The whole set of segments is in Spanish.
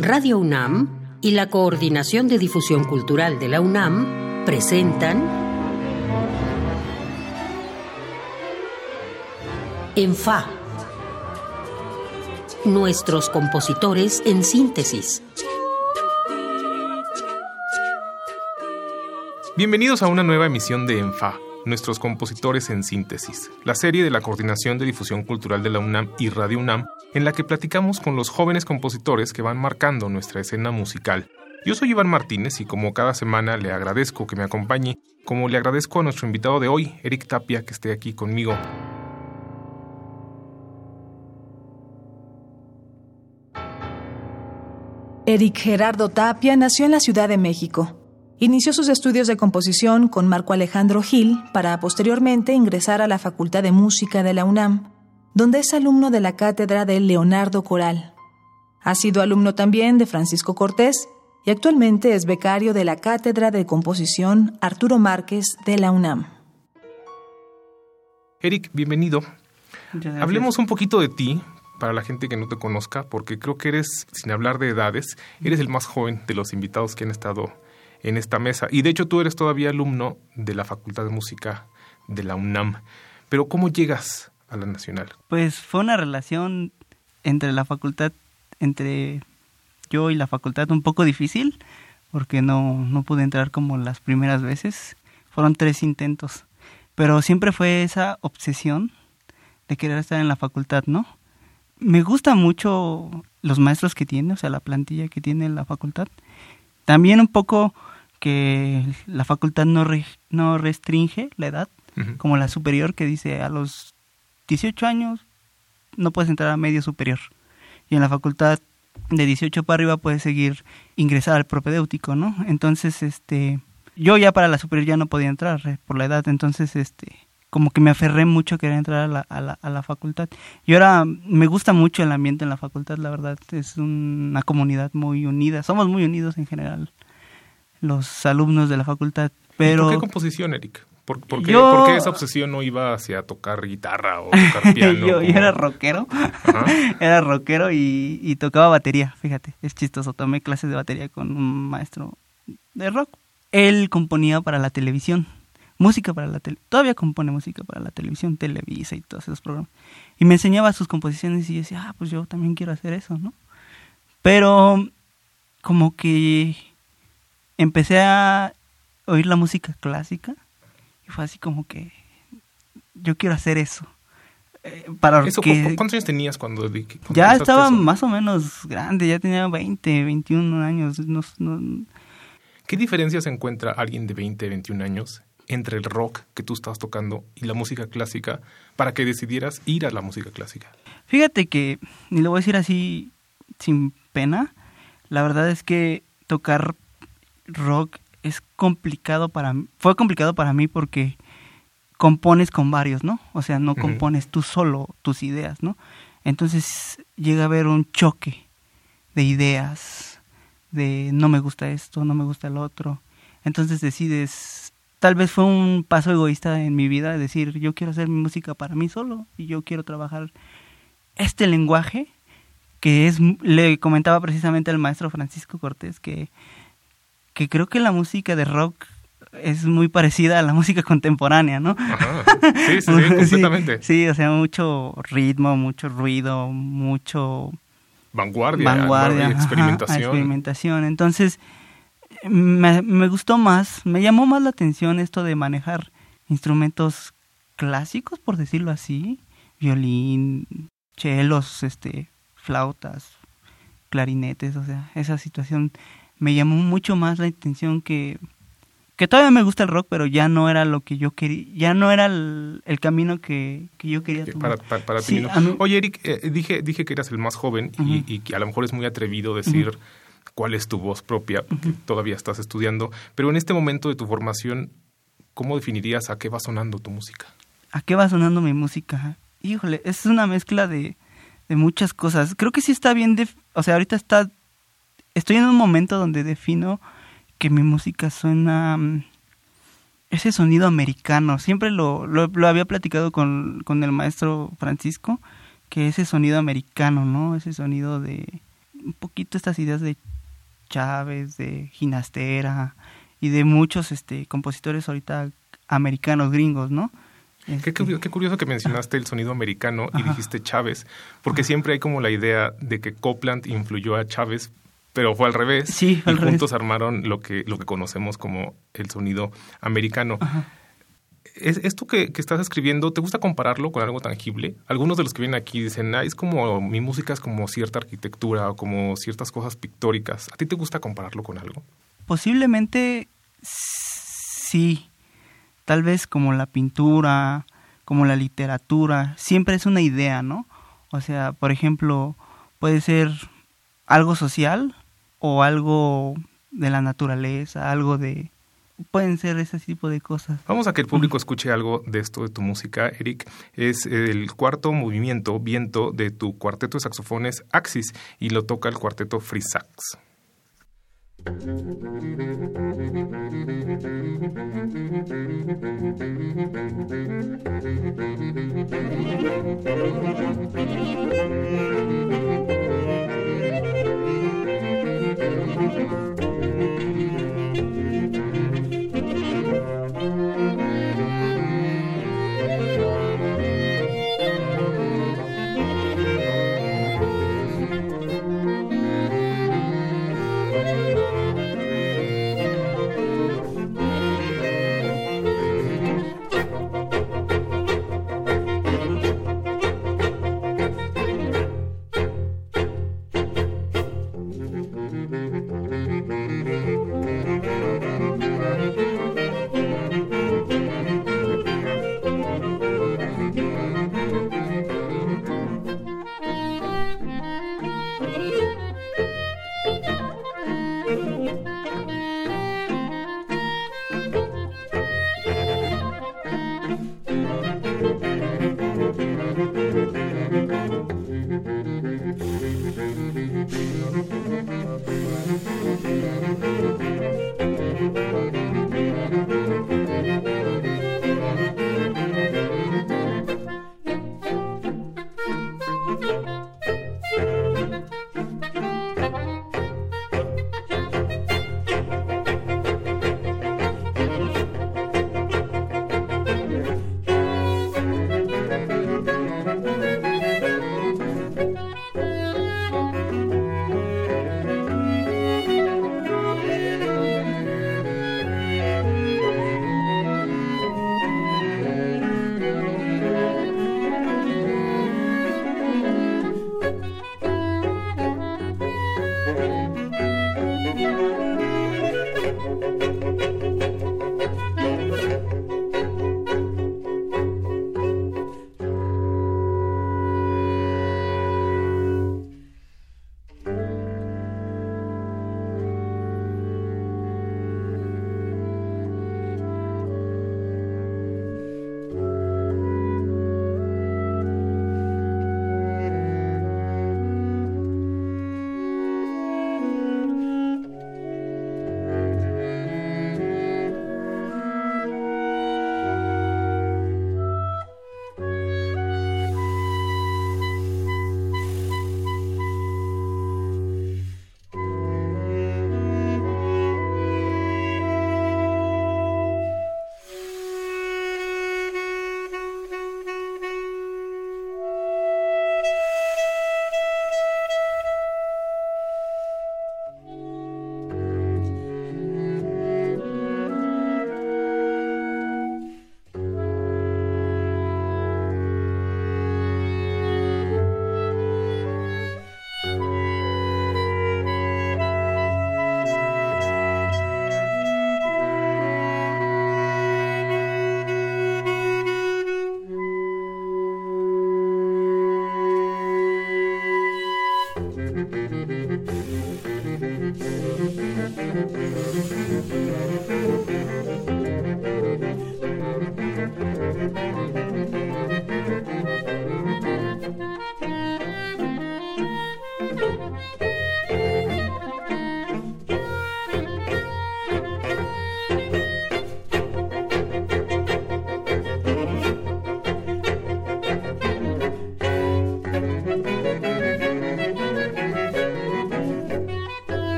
Radio UNAM y la Coordinación de Difusión Cultural de la UNAM presentan En Fa. Nuestros compositores en síntesis. Bienvenidos a una nueva emisión de ENFA, nuestros compositores en síntesis, la serie de la Coordinación de Difusión Cultural de la UNAM y Radio UNAM, en la que platicamos con los jóvenes compositores que van marcando nuestra escena musical. Yo soy Iván Martínez y como cada semana le agradezco que me acompañe, como le agradezco a nuestro invitado de hoy, Eric Tapia, que esté aquí conmigo. Eric Gerardo Tapia nació en la Ciudad de México. Inició sus estudios de composición con Marco Alejandro Gil para posteriormente ingresar a la Facultad de Música de la UNAM, donde es alumno de la cátedra de Leonardo Coral. Ha sido alumno también de Francisco Cortés y actualmente es becario de la cátedra de composición Arturo Márquez de la UNAM. Eric, bienvenido. Hablemos un poquito de ti, para la gente que no te conozca, porque creo que eres, sin hablar de edades, eres el más joven de los invitados que han estado en esta mesa. Y de hecho tú eres todavía alumno de la Facultad de Música de la UNAM. Pero ¿cómo llegas a la Nacional? Pues fue una relación entre la facultad, entre yo y la facultad un poco difícil, porque no, no pude entrar como las primeras veces. Fueron tres intentos. Pero siempre fue esa obsesión de querer estar en la facultad, ¿no? me gusta mucho los maestros que tiene, o sea, la plantilla que tiene la facultad. También un poco que la facultad no, no restringe la edad, como la superior que dice a los 18 años no puedes entrar a medio superior. Y en la facultad de 18 para arriba puedes seguir ingresar al propedéutico, ¿no? Entonces, este, yo ya para la superior ya no podía entrar eh, por la edad, entonces, este, como que me aferré mucho a querer entrar a la, a la, a la facultad. Y ahora me gusta mucho el ambiente en la facultad, la verdad, es una comunidad muy unida, somos muy unidos en general, los alumnos de la facultad. Pero... ¿Por qué composición, Eric? ¿Por, qué, ¿Por, qué, esa obsesión no iba hacia tocar guitarra o tocar piano? yo, era rockero, era rockero y, y tocaba batería, fíjate, es chistoso, tomé clases de batería con un maestro de rock. Él componía para la televisión, música para la tele, todavía compone música para la televisión, Televisa y todos esos programas. Y me enseñaba sus composiciones y yo decía, ah, pues yo también quiero hacer eso, ¿no? Pero como que empecé a oír la música clásica y fue así como que yo quiero hacer eso. Eh, para que, ¿Cuántos años tenías cuando, ya estaba más o menos grande, ya tenía 20, 21 años. No, no, ¿Qué diferencia se encuentra alguien de 20, 21 años entre el rock que tú estabas tocando y la música clásica para que decidieras ir a la música clásica? Fíjate que, y lo voy a decir así sin pena, la verdad es que tocar rock complicado para mí, fue complicado para mí porque compones con varios, ¿no? O sea, no compones tú solo tus ideas, ¿no? Entonces llega a haber un choque de ideas, de no me gusta esto, no me gusta el otro. Entonces decides tal vez fue un paso egoísta en mi vida, decir, yo quiero hacer mi música para mí solo y yo quiero trabajar este lenguaje que es, le comentaba precisamente al maestro Francisco Cortés que, que creo que la música de rock es muy parecida a la música contemporánea, ¿no? Sí, sí, sí, completamente. Sí, o sea, mucho ritmo, mucho ruido, mucho... Vanguardia, vanguardia experimentación. experimentación. Entonces, me, me gustó más, me llamó más la atención esto de manejar instrumentos clásicos, por decirlo así, violín, chelos, este, flautas, clarinetes, o sea, esa situación me llamó mucho más la atención que que todavía me gusta el rock, pero ya no era lo que yo quería, ya no era el, camino que, que, yo quería tomar. Para, para, ti, Oye, Eric, eh, dije, dije que eras el más joven y, y, que a lo mejor es muy atrevido decir cuál es tu voz propia, porque todavía estás estudiando, pero en este momento de tu formación, ¿cómo definirías a qué va sonando tu música? ¿A qué va sonando mi música? Híjole, es una mezcla de, de muchas cosas. Creo que sí está bien, o sea, ahorita está, estoy en un momento donde defino que mi música suena mm, ese sonido americano. Siempre lo, lo, lo había platicado con, con el maestro Francisco, que ese sonido americano, ¿no? Ese sonido de un poquito estas ideas de Chávez, de Ginastera y de muchos este, compositores ahorita americanos, gringos, ¿no? Qué, este, curioso, que mencionaste el sonido americano y dijiste Chávez, porque siempre hay como la idea de que Copland influyó a Chávez, pero fue al revés. Sí, y juntos armaron lo que, lo que conocemos como el sonido americano. ¿Es, ¿Esto que, estás escribiendo, te gusta compararlo con algo tangible? Algunos de los que vienen aquí dicen, ah, es como, mi música es como cierta arquitectura o como ciertas cosas pictóricas. ¿A ti te gusta compararlo con algo? Posiblemente sí. Tal vez como la pintura, como la literatura, siempre es una idea, ¿no? O sea, por ejemplo, puede ser algo social o algo de la naturaleza, algo de... Pueden ser ese tipo de cosas. Vamos a que el público escuche algo de esto de tu música, Eric. Es el cuarto movimiento, viento, de tu cuarteto de saxofones Axis y lo toca el cuarteto Free Sax.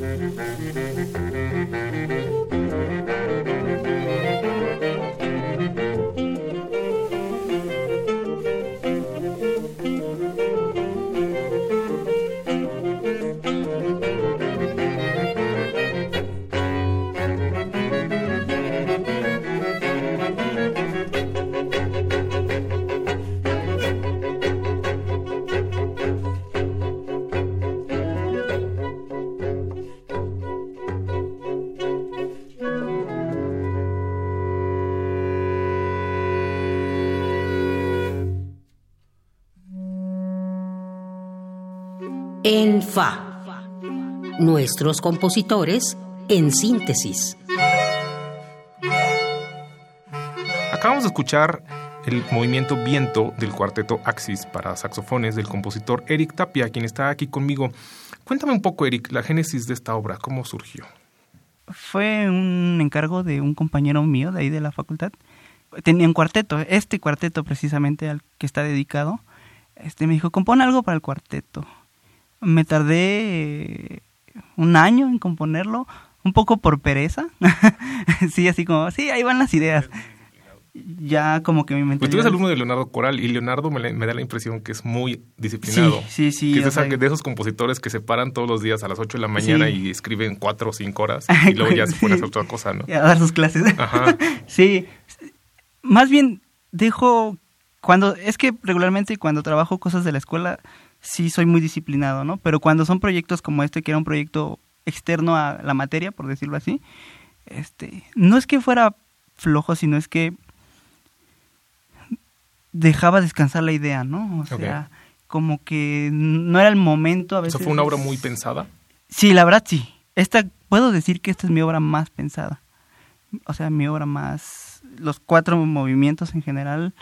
Thank you. Fa. Nuestros compositores en síntesis. Acabamos de escuchar el movimiento Viento del cuarteto Axis para saxofones del compositor Eric Tapia, quien está aquí conmigo. Cuéntame un poco, Eric, la génesis de esta obra, ¿cómo surgió? Fue un encargo de un compañero mío de ahí de la facultad. Tenía un cuarteto, este cuarteto precisamente al que está dedicado. Este me dijo, compone algo para el cuarteto. Me tardé un año en componerlo, un poco por pereza. sí, así como, sí, ahí van las ideas ya como que mi mente... Pues tú eres alumno de Leonardo Coral y Leonardo me, da la impresión que es muy disciplinado. Sí, sí, Que es de, esos compositores que se paran todos los días a las 8 de la mañana y escriben 4 o 5 horas y luego ya se pone a hacer otra cosa, ¿no? A dar sus clases. Ajá. sí. Más bien dejo... Cuando... Es que regularmente cuando trabajo cosas de la escuela sí soy muy disciplinado, ¿no? Pero cuando son proyectos como este, que era un proyecto externo a la materia, por decirlo así, este, no es que fuera flojo, sino es que dejaba descansar la idea, ¿no? O sea, como que no era el momento a veces. ¿Eso fue una obra muy pensada? Sí, la verdad sí. Esta, puedo decir que esta es mi obra más pensada. O sea, mi obra más... Los cuatro movimientos en general,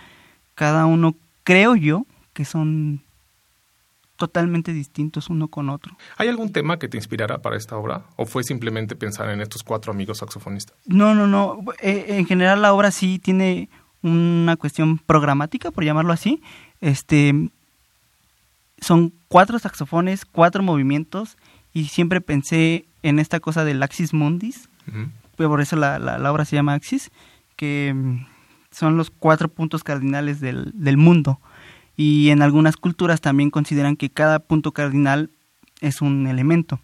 cada uno creo yo que son totalmente distintos uno con otro. ¿Hay algún tema que te inspirara para esta obra? ¿O fue simplemente pensar en estos cuatro amigos saxofonistas? No, no, no. Eh, en general la obra sí tiene una cuestión programática, por llamarlo así. Este, son cuatro saxofones, cuatro movimientos, y siempre pensé en esta cosa del Axis Mundis, por eso la, la, obra se llama Axis, que mm, son los cuatro puntos cardinales del, del mundo. Y en algunas culturas también consideran que cada punto cardinal es un elemento,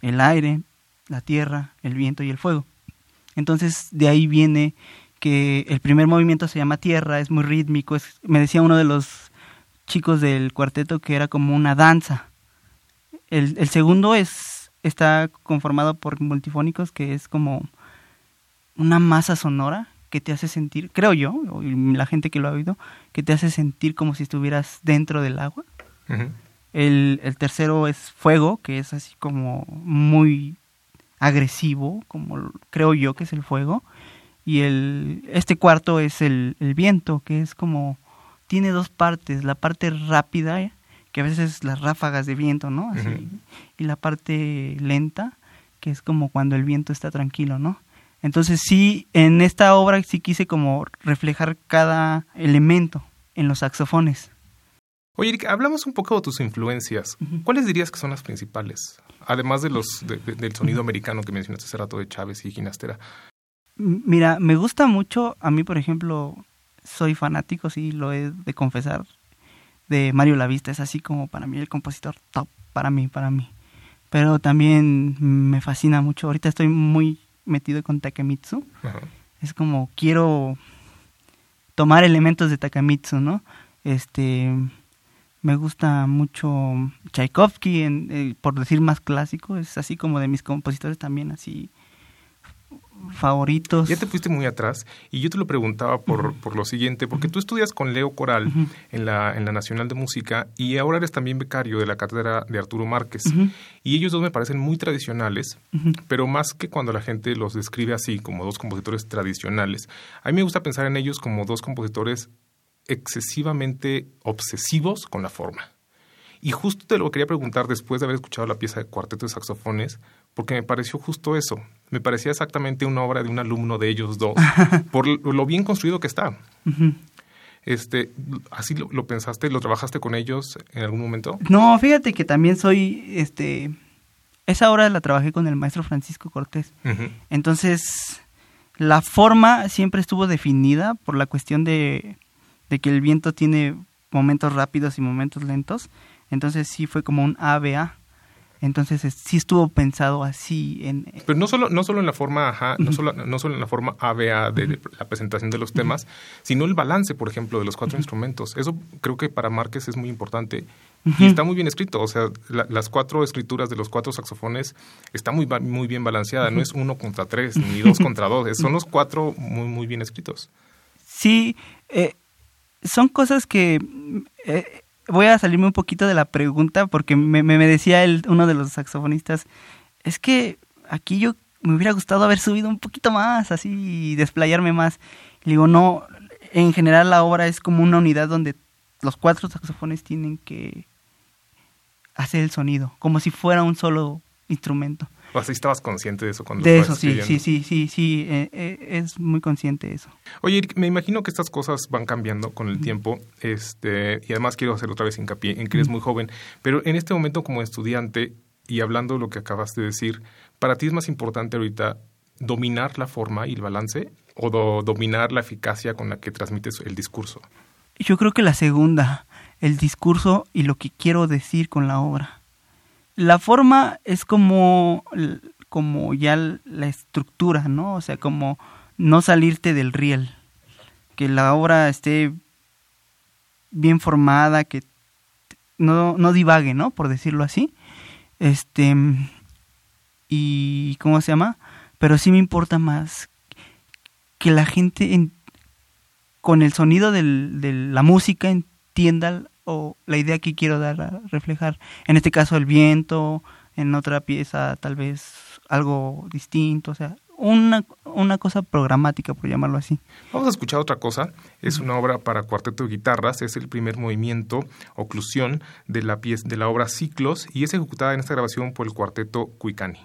el aire, la tierra, el viento y el fuego. Entonces de ahí viene que el primer movimiento se llama Tierra, es muy rítmico, es, me decía uno de los chicos del cuarteto que era como una danza. El, el segundo es está conformado por multifónicos, que es como una masa sonora que te hace sentir, creo yo, la gente que lo ha oído, que te hace sentir como si estuvieras dentro del agua. el, el, tercero es fuego, que es así como muy agresivo, como creo yo que es el fuego. Y el este cuarto es el, el viento que es como tiene dos partes la parte rápida que a veces las ráfagas de viento no Así, y la parte lenta que es como cuando el viento está tranquilo no entonces sí en esta obra sí quise como reflejar cada elemento en los saxofones Oye, Erika, hablamos un poco de tus influencias. ¿Cuáles dirías que son las principales? Además de los del sonido americano que mencionaste hace rato de Chávez y Ginastera. Mira, me gusta mucho, a mí por ejemplo, soy fanático, sí, lo he de confesar, de Mario Lavista, es así como para mí el compositor top, para mí, para mí. Pero también me fascina mucho, ahorita estoy muy metido con Takemitsu, es como quiero tomar elementos de Takemitsu, ¿no? Este, me gusta mucho Tchaikovsky, en, eh, por decir más clásico, es así como de mis compositores también, así favoritos. Ya te fuiste muy atrás y yo te lo preguntaba por, por lo siguiente, porque tú estudias con Leo Coral en, la, en la Nacional de Música y ahora eres también becario de la cátedra de Arturo Márquez. Y ellos dos me parecen muy tradicionales, pero más que cuando la gente los describe así, como dos compositores tradicionales, a mí me gusta pensar en ellos como dos compositores excesivamente obsesivos con la forma. Y justo te lo quería preguntar después de haber escuchado la pieza de cuarteto de saxofones, porque me pareció justo eso. Me parecía exactamente una obra de un alumno de ellos dos, por lo bien construido que está. Este, ¿Así lo, pensaste? ¿Lo trabajaste con ellos en algún momento? No, fíjate que también soy, este, esa obra la trabajé con el maestro Francisco Cortés. Entonces, la forma siempre estuvo definida por la cuestión de, de que el viento tiene momentos rápidos y momentos lentos. Entonces sí fue como un ABA. Entonces sí estuvo pensado así en... Pero no solo, no solo en la forma, ajá, no, solo, no solo en la forma ABA de, la presentación de los temas, sino el balance, por ejemplo, de los cuatro instrumentos. Eso creo que para Márquez es muy importante y está muy bien escrito. O sea, las cuatro escrituras de los cuatro saxofones está muy, muy bien balanceada. No es uno contra tres ni dos contra dos. Son los cuatro muy, muy bien escritos. Sí, eh, son cosas que... Eh, voy a salirme un poquito de la pregunta porque me, me, decía el, uno de los saxofonistas, es que aquí yo me hubiera gustado haber subido un poquito más, así, desplayarme más. Y digo, no, en general la obra es como una unidad donde los cuatro saxofones tienen que hacer el sonido, como si fuera un solo instrumento. O así estabas consciente de eso cuando De eso, sí, sí, sí, sí, sí, eh, eh, es muy consciente de eso. Oye, me imagino que estas cosas van cambiando con el tiempo, este, y además quiero hacer otra vez hincapié en que eres muy joven, pero en este momento como estudiante, y hablando de lo que acabas de decir, ¿para ti es más importante ahorita dominar la forma y el balance o dominar la eficacia con la que transmites el discurso? Yo creo que la segunda, el discurso y lo que quiero decir con la obra. La forma es como, como ya la estructura, ¿no? O sea, como no salirte del riel. Que la obra esté bien formada, que no, no divague, ¿no? Por decirlo así. Este. Y. ¿Cómo se llama? Pero sí me importa más que la gente con el sonido de la música entienda o la idea que quiero dar a reflejar. En este caso el viento, en otra pieza tal vez algo distinto, o sea, una, una cosa programática, por llamarlo así. Vamos a escuchar otra cosa. Es una obra para cuarteto de guitarras. Es el primer movimiento, oclusión, de la, pieza, de la obra Ciclos y es ejecutada en esta grabación por el cuarteto Cuicani.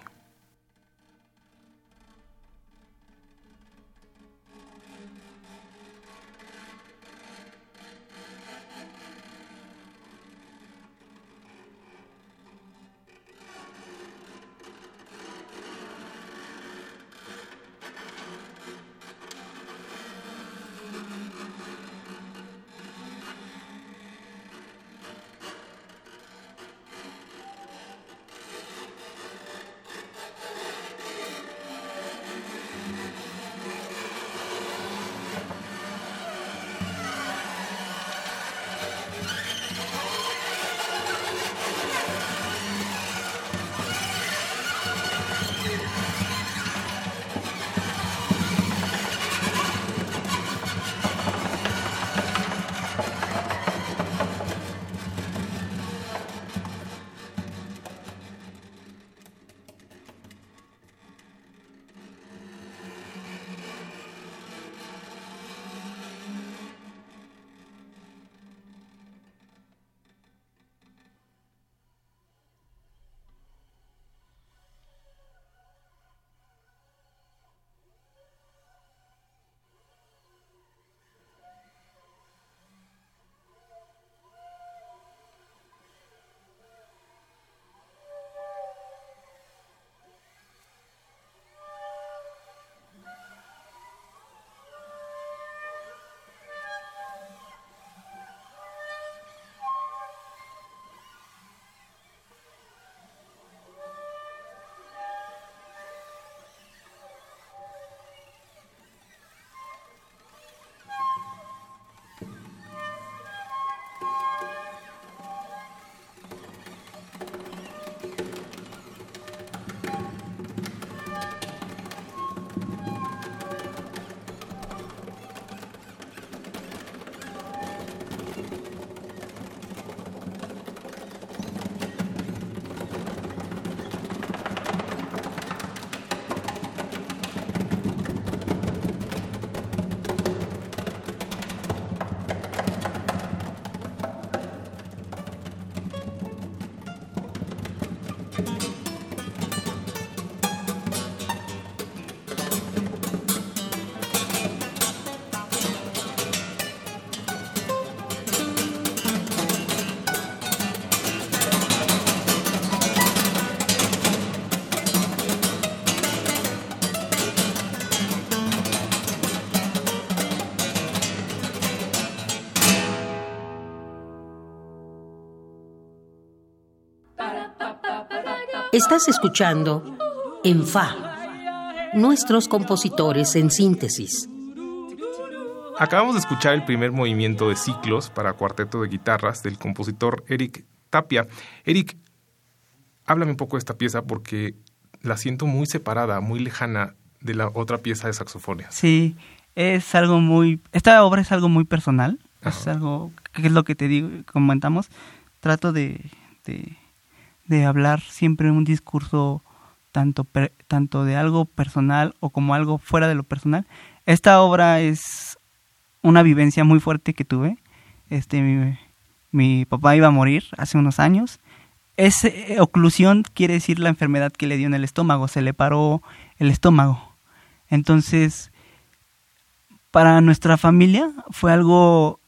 Estás escuchando En Fa, nuestros compositores en síntesis. Acabamos de escuchar el primer movimiento de ciclos para cuarteto de guitarras del compositor Eric Tapia. Eric, háblame un poco de esta pieza porque la siento muy separada, muy lejana de la otra pieza de saxofones. Sí, es algo muy... Esta obra es algo muy personal, es algo que es lo que te digo, comentamos, trato de, de, hablar siempre un discurso tanto, tanto de algo personal o como algo fuera de lo personal. Esta obra es una vivencia muy fuerte que tuve. Este, mi, papá iba a morir hace unos años. Esa oclusión quiere decir la enfermedad que le dio en el estómago, se le paró el estómago. Entonces, para nuestra familia fue algo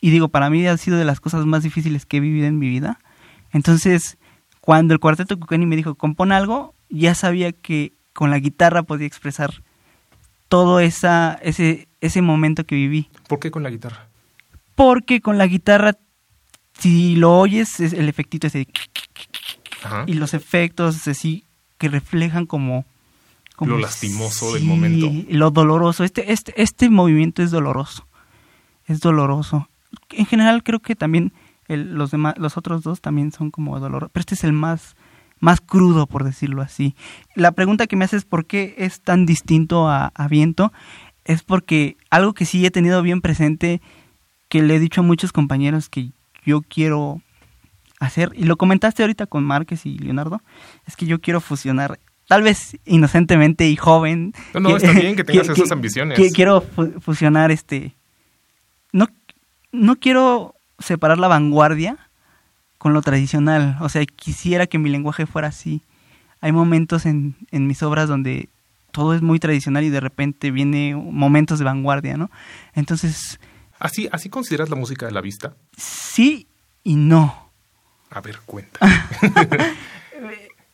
y digo, para mí ha sido de las cosas más difíciles que he vivido en mi vida. Entonces, cuando el cuarteto Cucani me dijo, compón algo, ya sabía que con la guitarra podía expresar todo esa, ese, ese momento que viví. ¿Por qué con la guitarra? Porque con la guitarra, si lo oyes, es el efectito ese y los efectos así que reflejan como, como lo lastimoso del momento. Lo doloroso. Este, este, este movimiento es doloroso. Es doloroso en general creo que también los demás, los otros dos también son como dolor, pero este es el más más crudo por decirlo así. La pregunta que me haces por qué es tan distinto a, Viento es porque algo que sí he tenido bien presente que le he dicho a muchos compañeros que yo quiero hacer y lo comentaste ahorita con Márquez y Leonardo es que yo quiero fusionar tal vez inocentemente y joven. No, no, está bien que tengas esas ambiciones. quiero fusionar este no no quiero separar la vanguardia con lo tradicional. O sea, quisiera que mi lenguaje fuera así. Hay momentos en, en mis obras donde todo es muy tradicional y de repente viene momentos de vanguardia, ¿no? Entonces... ¿Así, ¿Así consideras la música de la vista? Sí y no. A ver, cuenta.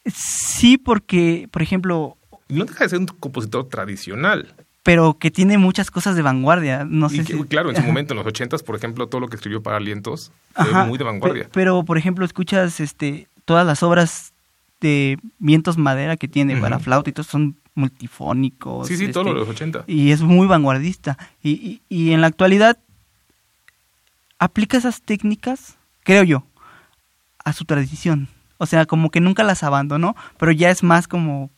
sí, porque, por ejemplo... No deja de ser un compositor tradicional pero que tiene muchas cosas de vanguardia. No sé Claro, en su momento, en los ochentas, por ejemplo, todo lo que escribió para Alientos fue muy de vanguardia. Pero, por ejemplo, escuchas este todas las obras de Vientos Madera que tiene para flauta y todo son multifónicos. Sí, sí, este, todos los 80. Y es muy vanguardista. Y, y en la actualidad aplica esas técnicas, creo yo, a su tradición. O sea, como que nunca las abandonó, pero ya es más como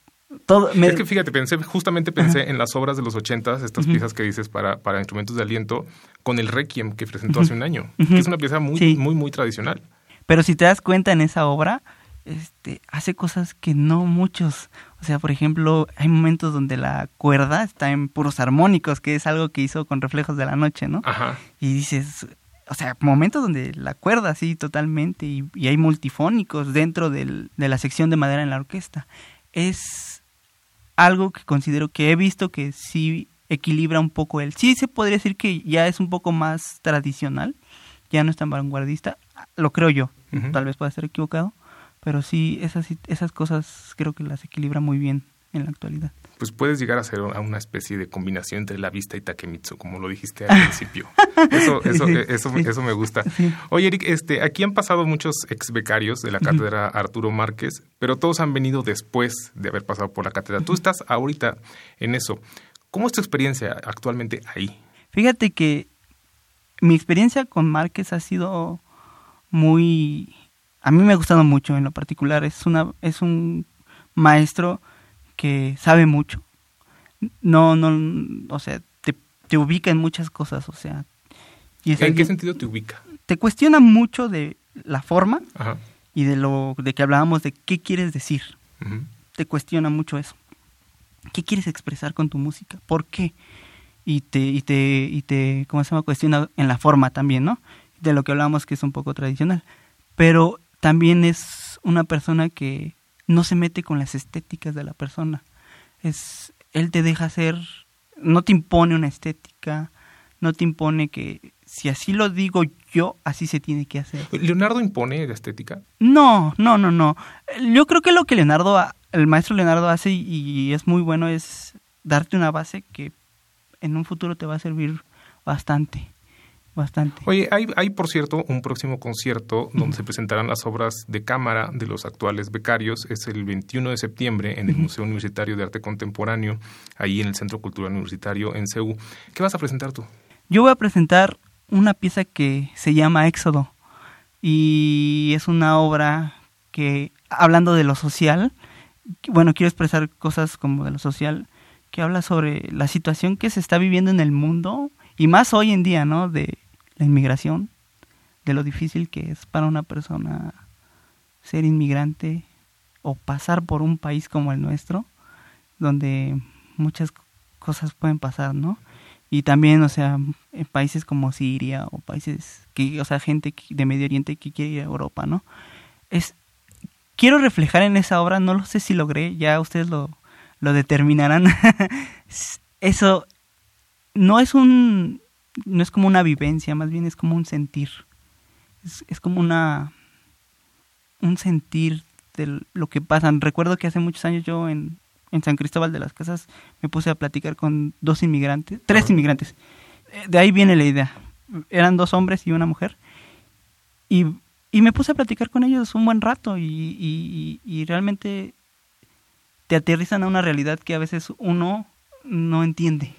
es que fíjate, pensé, justamente pensé en las obras de los ochentas, estas piezas que dices para, para instrumentos de aliento, con el Requiem que presentó hace un año, que es una pieza muy, muy, muy tradicional. Pero si te das cuenta en esa obra, este, hace cosas que no muchos. O sea, por ejemplo, hay momentos donde la cuerda está en puros armónicos, que es algo que hizo con Reflejos de la Noche, ¿no? Ajá. Y dices, o sea, momentos donde la cuerda así totalmente y, hay multifónicos dentro del, de la sección de madera en la orquesta. Es algo que considero que he visto que sí equilibra un poco el. Sí se podría decir que ya es un poco más tradicional, ya no es tan vanguardista, lo creo yo, tal vez pueda estar equivocado, pero sí esas, esas cosas creo que las equilibra muy bien en la actualidad pues puedes llegar a ser una especie de combinación entre la vista y Takemitsu, como lo dijiste al principio. Eso, eso, eso, eso me gusta. Oye, Eric, este, aquí han pasado muchos ex becarios de la cátedra Arturo Márquez, pero todos han venido después de haber pasado por la cátedra. Tú estás ahorita en eso. ¿Cómo es tu experiencia actualmente ahí? Fíjate que mi experiencia con Márquez ha sido muy... A mí me ha gustado mucho en lo particular. Es, una, es un maestro que sabe mucho. No, no, o sea, te, te ubica en muchas cosas, o sea. Y ¿En qué sentido te ubica? Te cuestiona mucho de la forma y de lo de que hablábamos de qué quieres decir. Te cuestiona mucho eso. ¿Qué quieres expresar con tu música? ¿Por qué? Y te, y te, y te, ¿cómo se llama? Cuestiona en la forma también, ¿no? De lo que hablábamos que es un poco tradicional. Pero también es una persona que no se mete con las estéticas de la persona. Es, él te deja hacer, no te impone una estética, no te impone que si así lo digo yo, así se tiene que hacer. ¿Leonardo impone la estética? No, no, no, no. Yo creo que lo que Leonardo, el maestro Leonardo hace y es muy bueno es darte una base que en un futuro te va a servir bastante bastante. Oye, hay, hay por cierto un próximo concierto donde se presentarán las obras de cámara de los actuales becarios. Es el 21 de septiembre en el Museo Universitario de Arte Contemporáneo, ahí en el Centro Cultural Universitario en CEU. ¿Qué vas a presentar tú? Yo voy a presentar una pieza que se llama Éxodo y es una obra que, hablando de lo social, bueno, quiero expresar cosas como de lo social, que habla sobre la situación que se está viviendo en el mundo y más hoy en día, ¿no? De la inmigración, de lo difícil que es para una persona ser inmigrante o pasar por un país como el nuestro, donde muchas cosas pueden pasar, ¿no? Y también, o sea, en países como Siria o países que, o sea, gente de Medio Oriente que quiere ir a Europa, ¿no? Es, quiero reflejar en esa obra, no lo sé si logré, ya ustedes lo, lo determinarán. Eso no es un, no es como una vivencia, más bien es como un sentir. Es, es como una, un sentir de lo que pasan. Recuerdo que hace muchos años yo en, en San Cristóbal de las Casas me puse a platicar con dos inmigrantes, tres inmigrantes. Eh, de ahí viene la idea. Eran dos hombres y una mujer. Y, y me puse a platicar con ellos un buen rato y, y, y realmente te aterrizan a una realidad que a veces uno no entiende.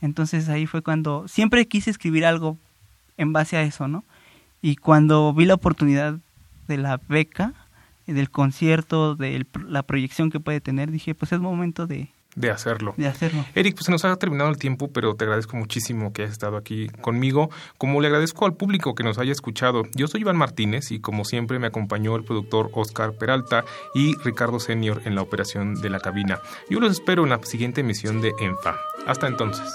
Entonces ahí fue cuando siempre quise escribir algo en base a eso, ¿no? Y cuando vi la oportunidad de la beca, del concierto, de la proyección que puede tener, dije, pues es momento de, de hacerlo. De hacerlo. Eric, pues se nos ha terminado el tiempo, pero te agradezco muchísimo que hayas estado aquí conmigo, como le agradezco al público que nos haya escuchado. Yo soy Iván Martínez y como siempre me acompañó el productor Oscar Peralta y Ricardo Senior en la operación de la cabina. Yo los espero en la siguiente emisión de ENFA. Hasta entonces.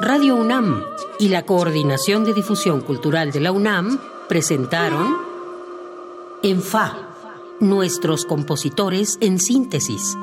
Radio UNAM y la Coordinación de Difusión Cultural de la UNAM presentaron ENFA, nuestros compositores en síntesis